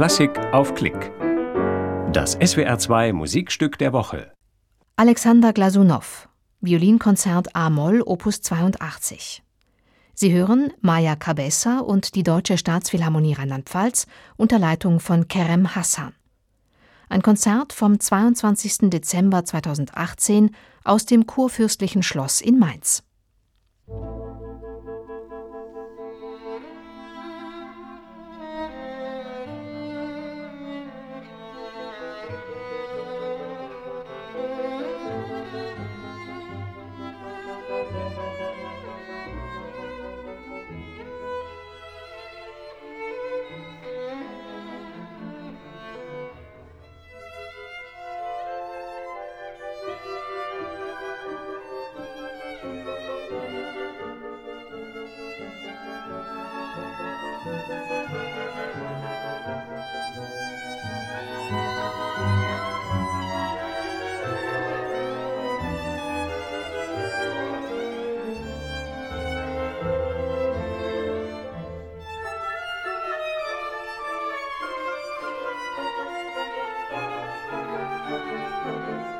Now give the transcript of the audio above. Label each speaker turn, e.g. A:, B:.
A: Klassik auf Klick. Das SWR2 Musikstück der Woche.
B: Alexander Glasunow, Violinkonzert A-Moll, Opus 82. Sie hören Maja Cabessa und die Deutsche Staatsphilharmonie Rheinland-Pfalz unter Leitung von Kerem Hassan. Ein Konzert vom 22. Dezember 2018 aus dem Kurfürstlichen Schloss in Mainz. Música